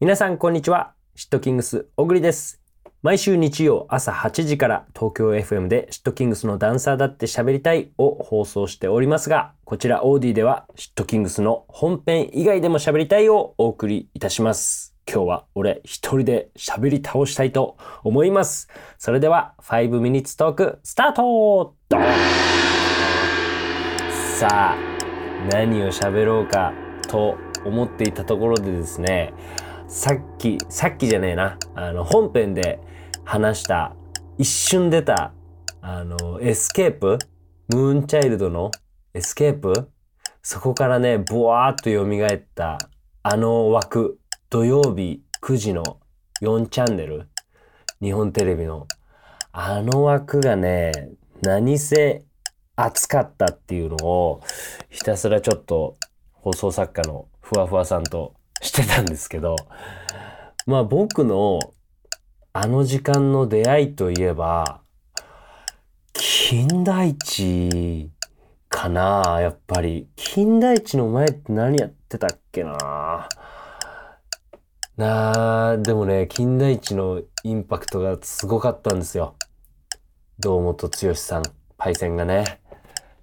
皆さんこんにちは。シットキングス小栗です。毎週日曜朝8時から東京 FM でシットキングスのダンサーだって喋りたいを放送しておりますが、こちらオーディではシットキングスの本編以外でも喋りたいをお送りいたします。今日は俺一人で喋り倒したいと思います。それでは5 minutes トークスタートさあ、何を喋ろうかと思っていたところでですね、さっき、さっきじゃねえな、あの、本編で話した、一瞬出た、あの、エスケープ？ムーンチャイルドのエスケープ？そこからね、ボワーっと蘇った、あの枠、土曜日9時の4チャンネル、日本テレビの、あの枠がね、何せ熱かったっていうのを、ひたすらちょっと放送作家のふわふわさんとしてたんですけど、まあ僕のあの時間の出会いといえば、金田一かなやっぱり。金田一の前って何やってたっけななあ、でもね、金田一のインパクトがすごかったんですよ。堂本剛さん、パイセンがね、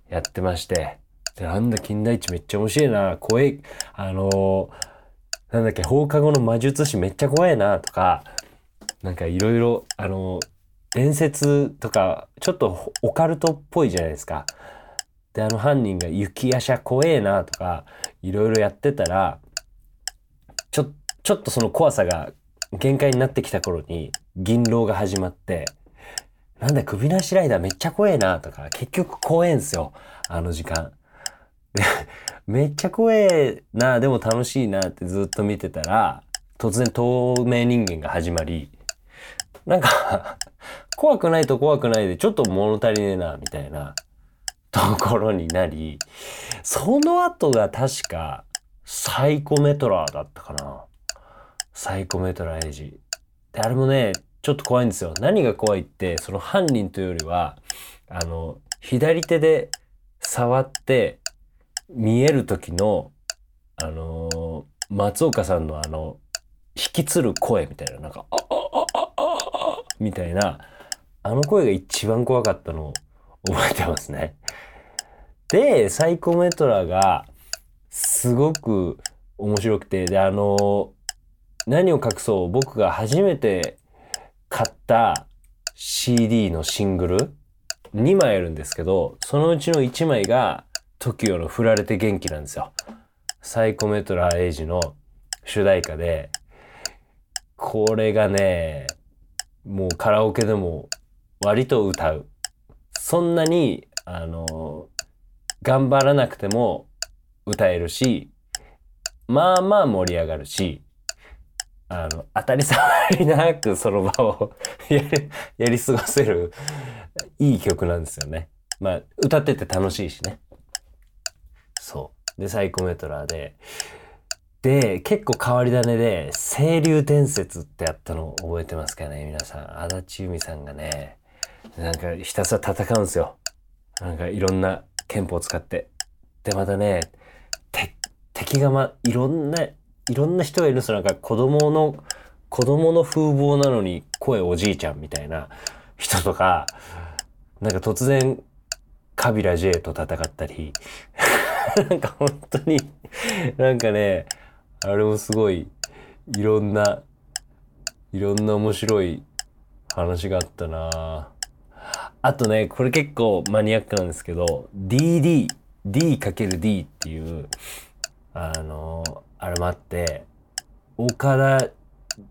やってまして。で、なんだ、金田一めっちゃ面白いな。怖い、あのーなんだっけ、放課後の魔術師めっちゃ怖いな、とか、なんかいろいろ、あの伝説とか、ちょっとオカルトっぽいじゃないですか。で、あの犯人が雪夜叉怖えな、とか、いろいろやってたら、ちょ、ちょっとその怖さが限界になってきた頃に、銀狼が始まって、なんだ、首なしライダーめっちゃ怖えな、とか、結局怖えんすよ。あの時間。めっちゃ怖えな、でも楽しいなってずっと見てたら、突然透明人間が始まり、なんか、怖くないと怖くないで、ちょっと物足りねえな、みたいなところになり、その後が確か、サイコメトラーだったかな。サイコメトラーエイジ。で、あれもね、ちょっと怖いんですよ。何が怖いって、その犯人というよりは、あの、左手で触って見える時の、あのー松岡さんのあの、引きつる声みたいな、なんか、あ、あ、あ、あ、あ、あ、みたいな、あの声が一番怖かったのを覚えてますね。で、サイコメトラが、すごく面白くて、で、あのー何を隠そう、僕が初めて買った CD のシングル2枚あるんですけど、そのうちの1枚が TOKIO の振られて元気なんですよ。サイコメトラーエイジの主題歌で、これがね、もうカラオケでも割と歌う。そんなに、あの、頑張らなくても歌えるし、まあまあ盛り上がるし、あの、当たり障りなくその場を やり、やり過ごせるいい曲なんですよね。まあ、歌ってて楽しいしね。そう。で、サイコメトラーで、で、結構変わり種で、清流伝説ってやったの覚えてますかね皆さん。足立由美さんがね、なんかひたすら戦うんですよ。なんかいろんな憲法を使って。で、またね、敵がま、いろんな、いろんな人がいるんですよ。なんか子供の、子供の風貌なのに声おじいちゃんみたいな人とか、なんか突然、カビラ J と戦ったり、なんか本当に、なんかね、あれもすごい、いろんな、いろんな面白い話があったな。あとね、これ結構マニアックなんですけど、DD、D×D っていう、あの、あれもあって、岡田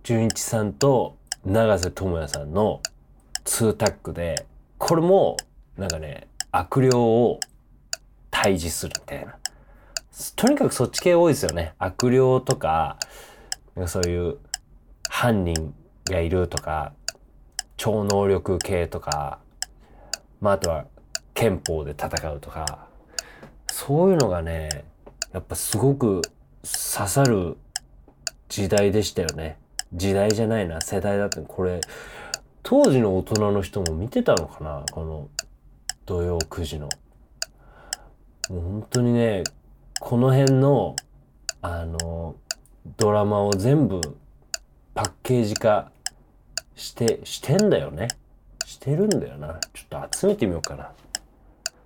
准一さんと永瀬智也さんの2タッグで、これも、なんかね、悪霊を退治するみたいな。とにかくそっち系多いですよね。悪霊とか、そういう犯人がいるとか、超能力系とか、まああとは憲法で戦うとか、そういうのがね、やっぱすごく刺さる時代でしたよね。時代じゃないな、世代だって。これ、当時の大人の人も見てたのかな？この土曜9時の。もう本当にね、この辺の、あの、ドラマを全部パッケージ化して、してんだよね。してるんだよな。ちょっと集めてみようかな。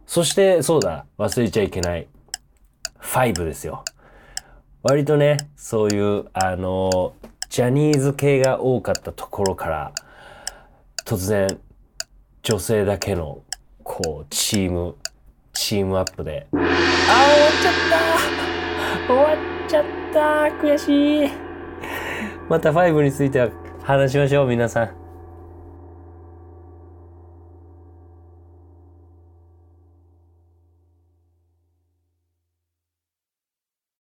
そして、そうだ、忘れちゃいけない。5ですよ。割とね、そういう、あの、ジャニーズ系が多かったところから、突然、女性だけの、こう、チーム、チームアップで、あー、終わっちゃった。終わっちゃった。悔しい。また5については話しましょう、皆さん。